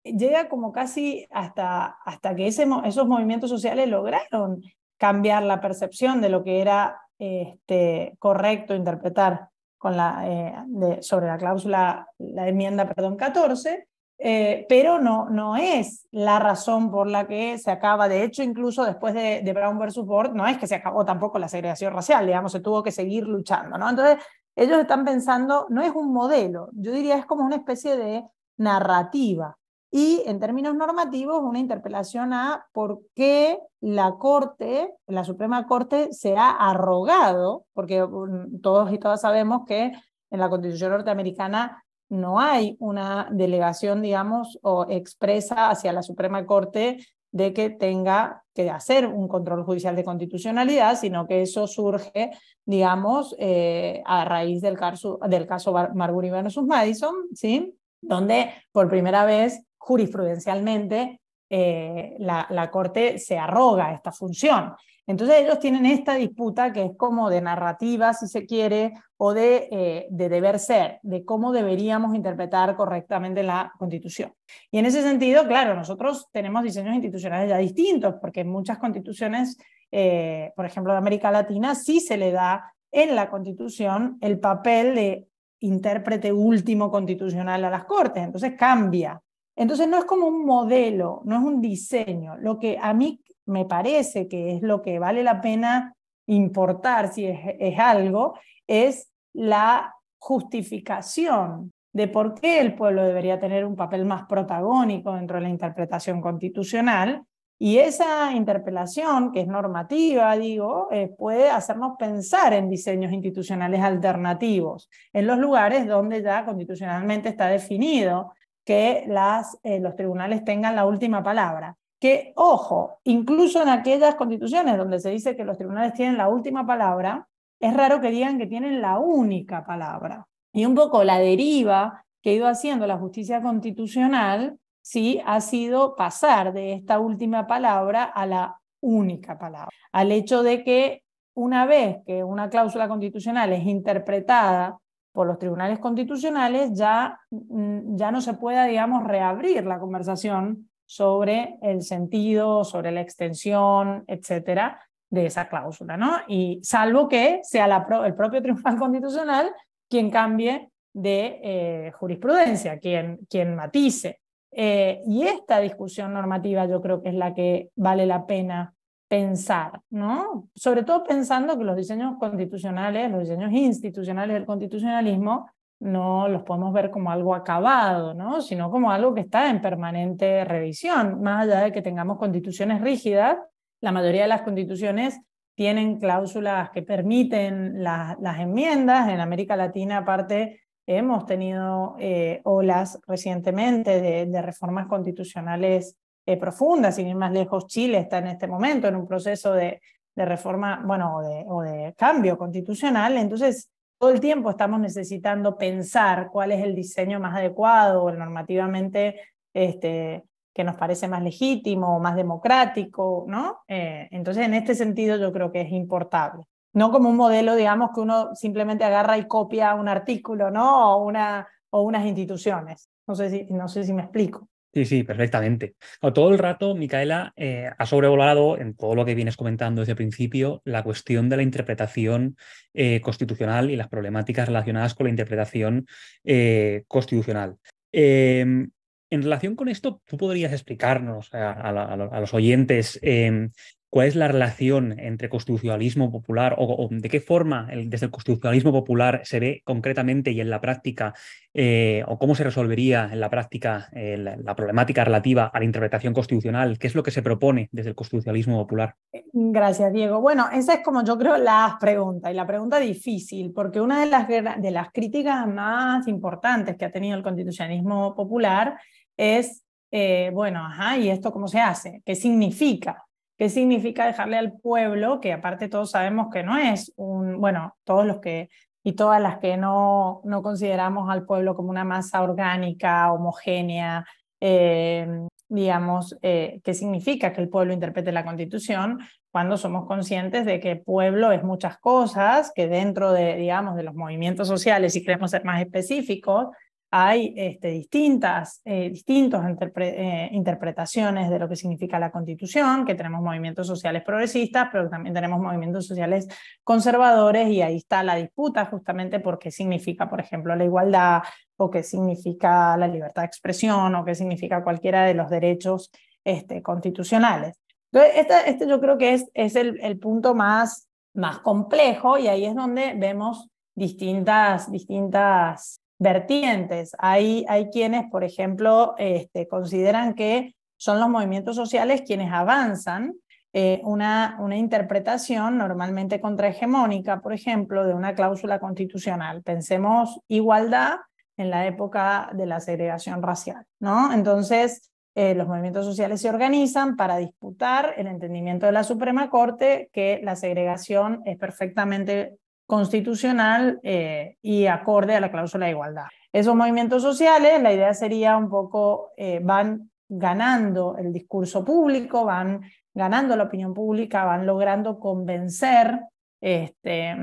llega como casi hasta, hasta que esos movimientos sociales lograron cambiar la percepción de lo que era este, correcto interpretar con la, eh, sobre la cláusula, la enmienda, perdón, 14, eh, pero no, no es la razón por la que se acaba, de hecho, incluso después de, de, Brown versus Board, no es que se acabó tampoco la segregación racial, digamos, se tuvo que seguir luchando, ¿no? Entonces, ellos están pensando, no es un modelo, yo diría es como una especie de narrativa, y en términos normativos una interpelación a por qué la Corte, la Suprema Corte, se ha arrogado, porque mm, todos y todas sabemos que en la Constitución norteamericana no hay una delegación, digamos, o expresa hacia la Suprema Corte de que tenga que hacer un control judicial de constitucionalidad, sino que eso surge, digamos, eh, a raíz del caso, del caso Marbury versus Madison, ¿sí? donde por primera vez jurisprudencialmente eh, la, Corte se arroga esta función. Entonces ellos tienen esta disputa que es como de narrativa, si se quiere, o de, eh, de deber ser, de cómo deberíamos interpretar correctamente la Constitución. Y en ese sentido, claro, nosotros tenemos diseños institucionales ya distintos, porque en muchas constituciones, eh, por ejemplo, de América Latina, sí se le da en la Constitución el papel de intérprete último constitucional a las Cortes. Entonces cambia Entonces no es como un modelo, no es un diseño. Lo que a mí me parece que es lo que vale la pena importar si es, algo, es la justificación de por qué el pueblo debería tener un papel más protagónico dentro de la interpretación constitucional. Y esa interpelación, que es normativa, digo, eh, puede hacernos pensar en diseños institucionales alternativos, en los lugares donde ya constitucionalmente está definido que eh, los tribunales tengan la última palabra. Que, ojo, incluso en aquellas constituciones donde se dice que los tribunales tienen la última palabra, es raro que digan que tienen la única palabra. Y un poco la deriva que ha ido haciendo la justicia constitucional, sí, ha sido pasar de esta última palabra a la única palabra, al hecho de que una vez que una cláusula constitucional es interpretada por los tribunales constitucionales, ya, mm, ya no se pueda, digamos, reabrir la conversación sobre el sentido, sobre la extensión, etcétera, de esa cláusula, ¿no? Y salvo que sea el propio Tribunal Constitucional quien cambie de eh, jurisprudencia, quien, quien matice. Eh, y esta discusión normativa yo creo que es la que vale la pena pensar, ¿no? Sobre todo pensando que los diseños constitucionales, los diseños institucionales del constitucionalismo, no los podemos ver como algo acabado, ¿no? Sino como algo que está en permanente revisión. Más allá de que tengamos constituciones rígidas, la mayoría de las constituciones tienen cláusulas que permiten las enmiendas. En América Latina, aparte, hemos tenido eh, olas recientemente de, de reformas constitucionales eh, profunda, sin ir más lejos, Chile está en este momento en un proceso de, reforma, bueno, o de, cambio constitucional, entonces todo el tiempo estamos necesitando pensar cuál es el diseño más adecuado o normativamente este, que nos parece más legítimo o más democrático, ¿no? Eh, entonces, en este sentido, yo creo que es importable. No como un modelo, digamos, que uno simplemente agarra y copia un artículo, ¿no? O, una, o unas instituciones. No sé, si, no sé si me explico. Sí, sí, perfectamente. todo el rato, Micaela, eh, ha sobrevolado en todo lo que vienes comentando desde el principio la cuestión de la interpretación eh, constitucional y las problemáticas relacionadas con la interpretación eh, constitucional. Em, en relación con esto, ¿tú podrías explicarnos a los oyentes em, ¿Cuál es la relación entre constitucionalismo popular o, de qué forma desde el constitucionalismo popular se ve concretamente y en la práctica eh, o cómo se resolvería en la práctica eh, la, problemática relativa a la interpretación constitucional? ¿Qué es lo que se propone desde el constitucionalismo popular? Gracias, Diego. Bueno, esa es como yo creo la pregunta y la pregunta difícil, porque una de las, de las críticas más importantes que ha tenido el constitucionalismo popular es, eh, bueno, ajá, ¿y esto cómo se hace? ¿Qué significa? ¿Qué significa dejarle al pueblo, que aparte todos sabemos que no es un, bueno, todos los que y todas las que no, no consideramos al pueblo como una masa orgánica, homogénea, eh, digamos, eh, qué significa que el pueblo interprete la constitución cuando somos conscientes de que pueblo es muchas cosas, que dentro de, digamos, de los movimientos sociales, si queremos ser más específicos, hay este, distintas eh, distintos eh, interpretaciones de lo que significa la constitución, que tenemos movimientos sociales progresistas, pero también tenemos movimientos sociales conservadores y ahí está la disputa justamente por qué significa, por ejemplo, la igualdad o qué significa la libertad de expresión o qué significa cualquiera de los derechos este, constitucionales. Entonces, este, yo creo que es, es el, el punto más, más complejo y ahí es donde vemos distintas, distintas vertientes. Hay, hay quienes, por ejemplo, este, consideran que son los movimientos sociales quienes avanzan eh, una, una interpretación normalmente contrahegemónica, por ejemplo, de una cláusula constitucional. Pensemos igualdad en la época de la segregación racial, ¿no? Entonces, eh, los movimientos sociales se organizan para disputar el entendimiento de la Suprema Corte que la segregación es perfectamente constitucional eh, y acorde a la cláusula de igualdad. Esos movimientos sociales, la idea sería un poco, eh, van ganando el discurso público, van ganando la opinión pública, van logrando convencer este,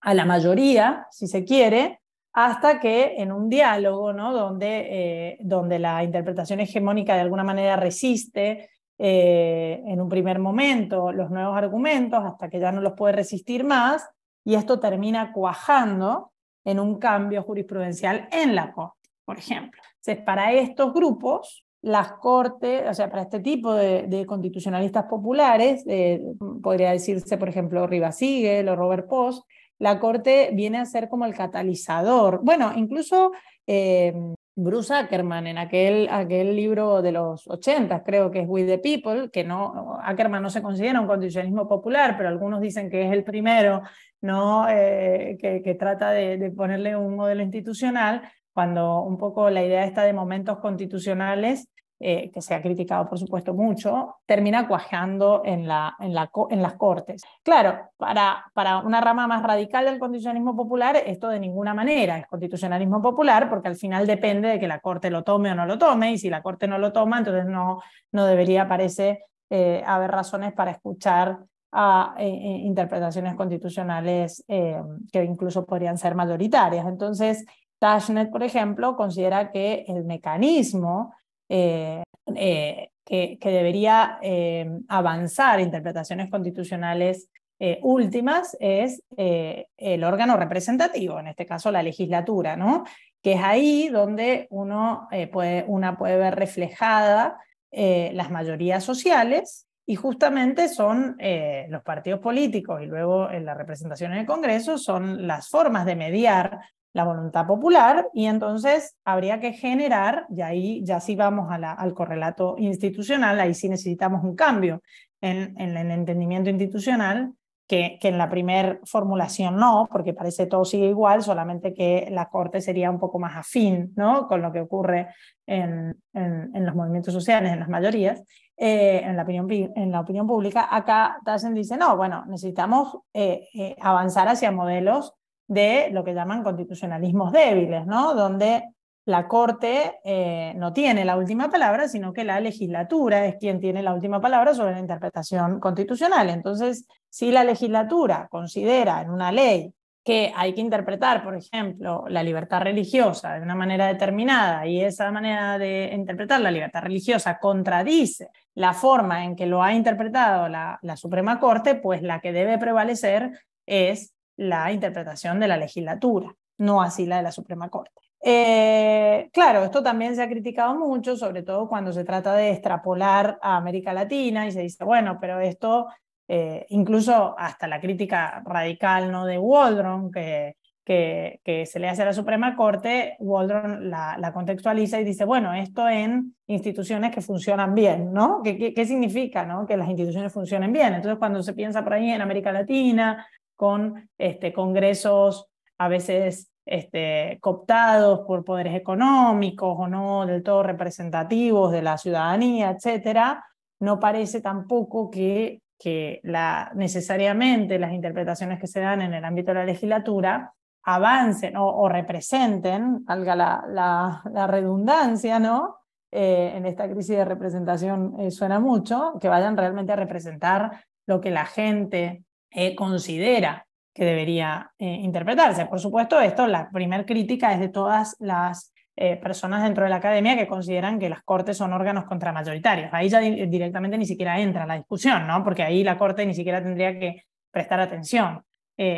a la mayoría, si se quiere, hasta que en un diálogo, ¿no? donde, eh, donde la interpretación hegemónica de alguna manera resiste en un primer momento los nuevos argumentos, hasta que ya no los puede resistir más, y esto termina cuajando en un cambio jurisprudencial en la Corte, por ejemplo. Entonces, para estos grupos, las cortes, o sea, para este tipo de, constitucionalistas populares, podría decirse, por ejemplo, Rivas Siegel o Robert Post, la corte viene a ser como el catalizador. Bueno, incluso eh, Bruce Ackerman en aquel, aquel libro de los 80, creo que es With the People, que no, Ackerman no se considera un constitucionalismo popular, pero algunos dicen que es el primero ¿no? Eh, que, trata de, ponerle un modelo institucional, cuando un poco la idea está de momentos constitucionales, eh, que se ha criticado por supuesto mucho, termina cuajando en, la, en, la, en las Cortes. Claro, para, para una rama más radical del constitucionalismo popular, esto de ninguna manera es constitucionalismo popular, porque al final depende de que la Corte lo tome o no lo tome, y si la Corte no lo toma, entonces no, no debería, parece, eh, haber razones para escuchar a eh, interpretaciones constitucionales que incluso podrían ser mayoritarias. Entonces, Tashnet, por ejemplo, considera que el mecanismo eh, eh, que, debería eh, avanzar interpretaciones constitucionales últimas es el órgano representativo, en este caso la legislatura, ¿no? que es ahí donde uno, puede, una puede ver reflejada las mayorías sociales y justamente son los partidos políticos y luego en la representación en el Congreso son las formas de mediar la voluntad popular y entonces habría que generar, y ahí ya sí vamos a la, al correlato institucional, ahí sí necesitamos un cambio en, en el entendimiento institucional, que, en la primera formulación no, porque parece todo sigue igual, solamente que la Corte sería un poco más afín ¿no? con lo que ocurre en, en, los movimientos sociales, en las mayorías, eh, en, la opinión, en la opinión pública. Acá Tassen dice, no, bueno, necesitamos eh, eh, avanzar hacia modelos de lo que llaman constitucionalismos débiles, ¿no? donde la Corte eh, no tiene la última palabra, sino que la legislatura es quien tiene la última palabra sobre la interpretación constitucional. Entonces, si la legislatura considera en una ley que hay que interpretar, por ejemplo, la libertad religiosa de una manera determinada y esa manera de interpretar la libertad religiosa contradice la forma en que lo ha interpretado la, la Suprema Corte, pues la que debe prevalecer es la interpretación de la legislatura, no así la de la Suprema Corte. Eh, claro, esto también se ha criticado mucho, sobre todo cuando se trata de extrapolar a América Latina y se dice, bueno, pero esto, eh, incluso hasta la crítica radical ¿no? de Waldron, que, que, se le hace a la Suprema Corte, Waldron la, la, contextualiza y dice, bueno, esto en instituciones que funcionan bien, ¿no? ¿Qué, qué, qué significa ¿no? que las instituciones funcionen bien? Entonces, cuando se piensa por ahí en América Latina con este, congresos a veces este, cooptados por poderes económicos o no del todo representativos de la ciudadanía, etcétera, no parece tampoco que, que la, necesariamente las interpretaciones que se dan en el ámbito de la legislatura avancen o, representen, valga la, la, redundancia, ¿no? Eh, en esta crisis de representación eh, suena mucho, que vayan realmente a representar lo que la gente eh, considera que debería eh, interpretarse. Por supuesto, esto, la primera crítica es de todas las eh, personas dentro de la academia que consideran que las cortes son órganos contramayoritarios. Ahí ya directamente ni siquiera entra la discusión, ¿no? porque ahí la corte ni siquiera tendría que prestar atención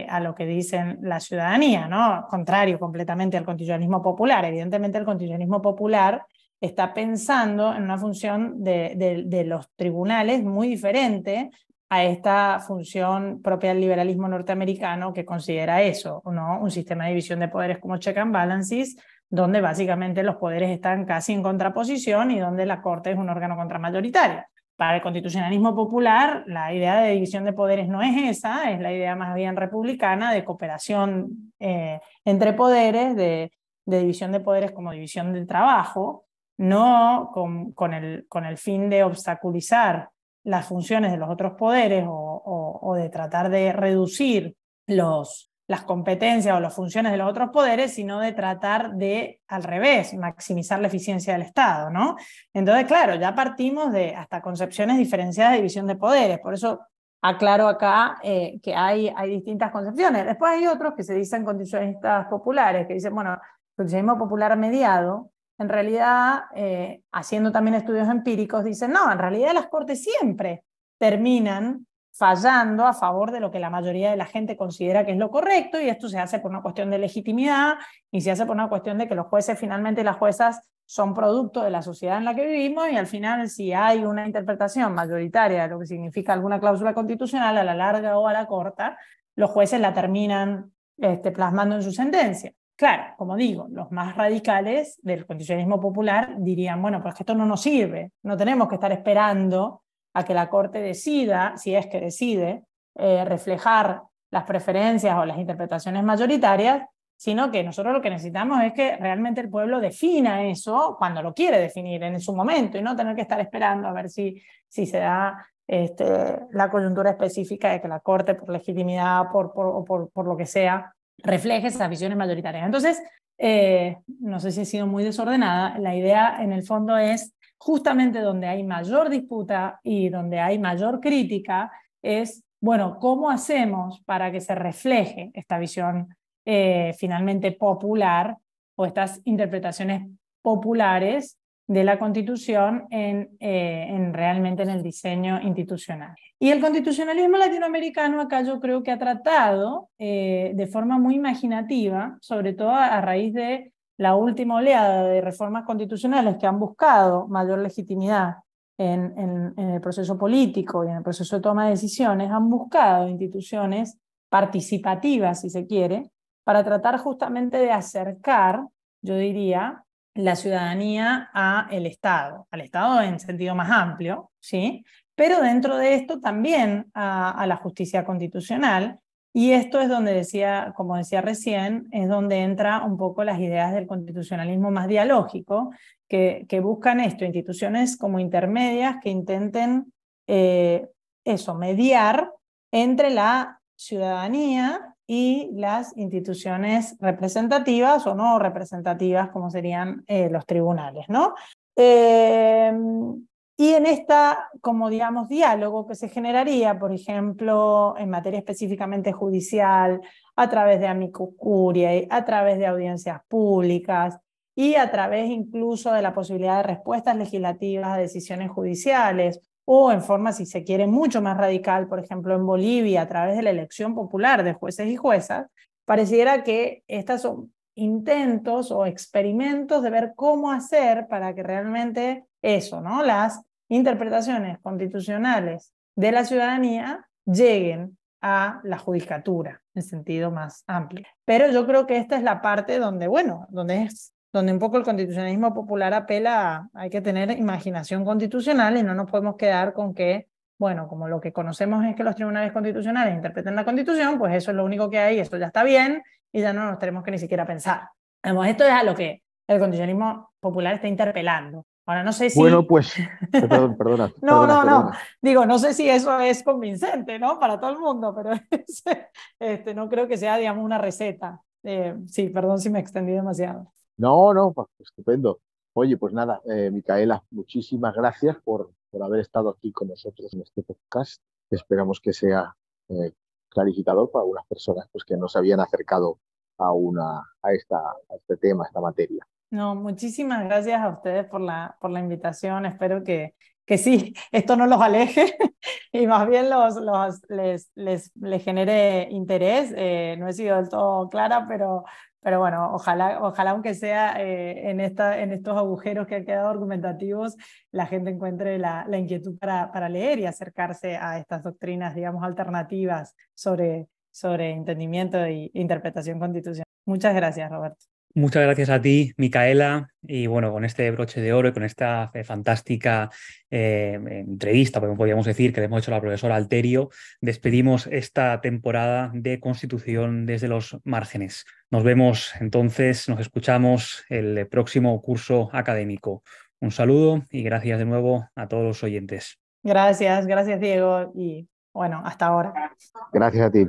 a lo que dicen la ciudadanía, ¿no? contrario completamente al constitucionalismo popular. Evidentemente el constitucionalismo popular está pensando en una función de, de los tribunales muy diferente a esta función propia del liberalismo norteamericano que considera eso, ¿no? un sistema de división de poderes como check and balances, donde básicamente los poderes están casi en contraposición y donde la Corte es un órgano contramayoritario. Para el constitucionalismo popular, la idea de división de poderes no es esa, es la idea más bien republicana de cooperación eh, entre poderes, de, división de poderes como división del trabajo, no con, con, el, con el fin de obstaculizar las funciones de los otros poderes o, de tratar de reducir los, las competencias o las funciones de los otros poderes, sino de tratar de, al revés, maximizar la eficiencia del Estado, ¿no? Entonces, claro, ya partimos de hasta concepciones diferenciadas de división de poderes, por eso aclaro acá eh, que hay, hay distintas concepciones. Después hay otros que se dicen condicionistas populares, que dicen, bueno, condicionismo popular mediado en realidad, eh, haciendo también estudios empíricos, dicen, no, en realidad las cortes siempre terminan fallando a favor de lo que la mayoría de la gente considera que es lo correcto, y esto se hace por una cuestión de legitimidad y se hace por una cuestión de que los jueces finalmente las juezas son producto de la sociedad en la que vivimos y al final si hay una interpretación mayoritaria de lo que significa alguna cláusula constitucional a la larga o a la corta, los jueces la terminan este, plasmando en su sentencia. Claro, como digo, los más radicales del constitucionalismo popular dirían, bueno, pues que esto no nos sirve, no tenemos que estar esperando a que la Corte decida, si es que decide, eh, reflejar las preferencias o las interpretaciones mayoritarias, sino que nosotros lo que necesitamos es que realmente el pueblo defina eso cuando lo quiere definir en su momento y no tener que estar esperando a ver si, si se da este, la coyuntura específica de que la Corte, por legitimidad por, por, por, por lo que sea, refleje esas visiones mayoritarias. Entonces, eh, no sé si he sido muy desordenada, la idea en el fondo es justamente donde hay mayor disputa y donde hay mayor crítica, es, bueno, ¿cómo hacemos para que se refleje esta visión eh, finalmente popular o estas interpretaciones populares de la Constitución en, eh, en, realmente en el diseño institucional. Y el constitucionalismo latinoamericano acá yo creo que ha tratado eh, de forma muy imaginativa, sobre todo a, raíz de la última oleada de reformas constitucionales que han buscado mayor legitimidad en, en, en el proceso político y en el proceso de toma de decisiones, han buscado instituciones participativas, si se quiere, para tratar justamente de acercar, yo diría, la ciudadanía a el Estado, al Estado en sentido más amplio, ¿sí? Pero dentro de esto también a, la justicia constitucional, y esto es donde decía, como decía recién, es donde entra un poco las ideas del constitucionalismo más dialógico, que, que buscan esto, instituciones como intermedias que intenten eh, eso, mediar entre la ciudadanía y las instituciones representativas o no representativas, como serían eh, los tribunales, ¿no? Em, y en esta, como digamos, diálogo que se generaría, por ejemplo, en materia específicamente judicial, a través de amicus curiae, a través de audiencias públicas y a través incluso de la posibilidad de respuestas legislativas a decisiones judiciales o en forma, si se quiere, mucho más radical, por ejemplo, en Bolivia, a través de la elección popular de jueces y juezas, pareciera que estos son intentos o experimentos de ver cómo hacer para que realmente eso, ¿no? Las interpretaciones constitucionales de la ciudadanía lleguen a la judicatura en sentido más amplio. Pero yo creo que esta es la parte donde, bueno, donde es donde un poco el constitucionalismo popular apela a hay que tener imaginación constitucional y no nos podemos quedar con que, bueno, como lo que conocemos es que los tribunales constitucionales interpreten la constitución, pues eso es lo único que hay, eso ya está bien y ya no nos tenemos que ni siquiera pensar. Además, esto es a lo que el constitucionalismo popular está interpelando. Ahora no sé si... Bueno, pues, perdón, perdona. no, no, no. Digo, no sé si eso es convincente, ¿no? Para todo el mundo, pero este, no creo que sea, digamos, una receta. Eh, sí, perdón si me extendí demasiado. No, no, pues, estupendo. Oye, pues nada, eh, Micaela, muchísimas gracias por, por haber estado aquí con nosotros en este podcast. Esperamos que sea eh, clarificador para algunas personas pues, que no se habían acercado a, una, a, esta, a este tema, a esta materia. No, muchísimas gracias a ustedes por la, por la invitación. Espero que, que sí, esto no los aleje y más bien los, los, les, les, les genere interés. Eh, no he sido del todo clara, pero, pero bueno, ojalá, ojalá aunque sea eh, en, esta, en estos agujeros que han quedado argumentativos, la gente encuentre la, la inquietud para, para, leer y acercarse a estas doctrinas, digamos, alternativas sobre, sobre entendimiento e interpretación constitucional. Muchas gracias, Roberto. Muchas gracias a ti, Micaela. Y bueno, con este broche de oro y con esta eh, fantástica eh, entrevista, podríamos decir, que le hemos hecho a la profesora Alterio, despedimos esta temporada de Constitución desde los márgenes. Nos vemos entonces, nos escuchamos el próximo curso académico. Un saludo y gracias de nuevo a todos los oyentes. Gracias, gracias Diego y bueno, hasta ahora. Gracias a ti.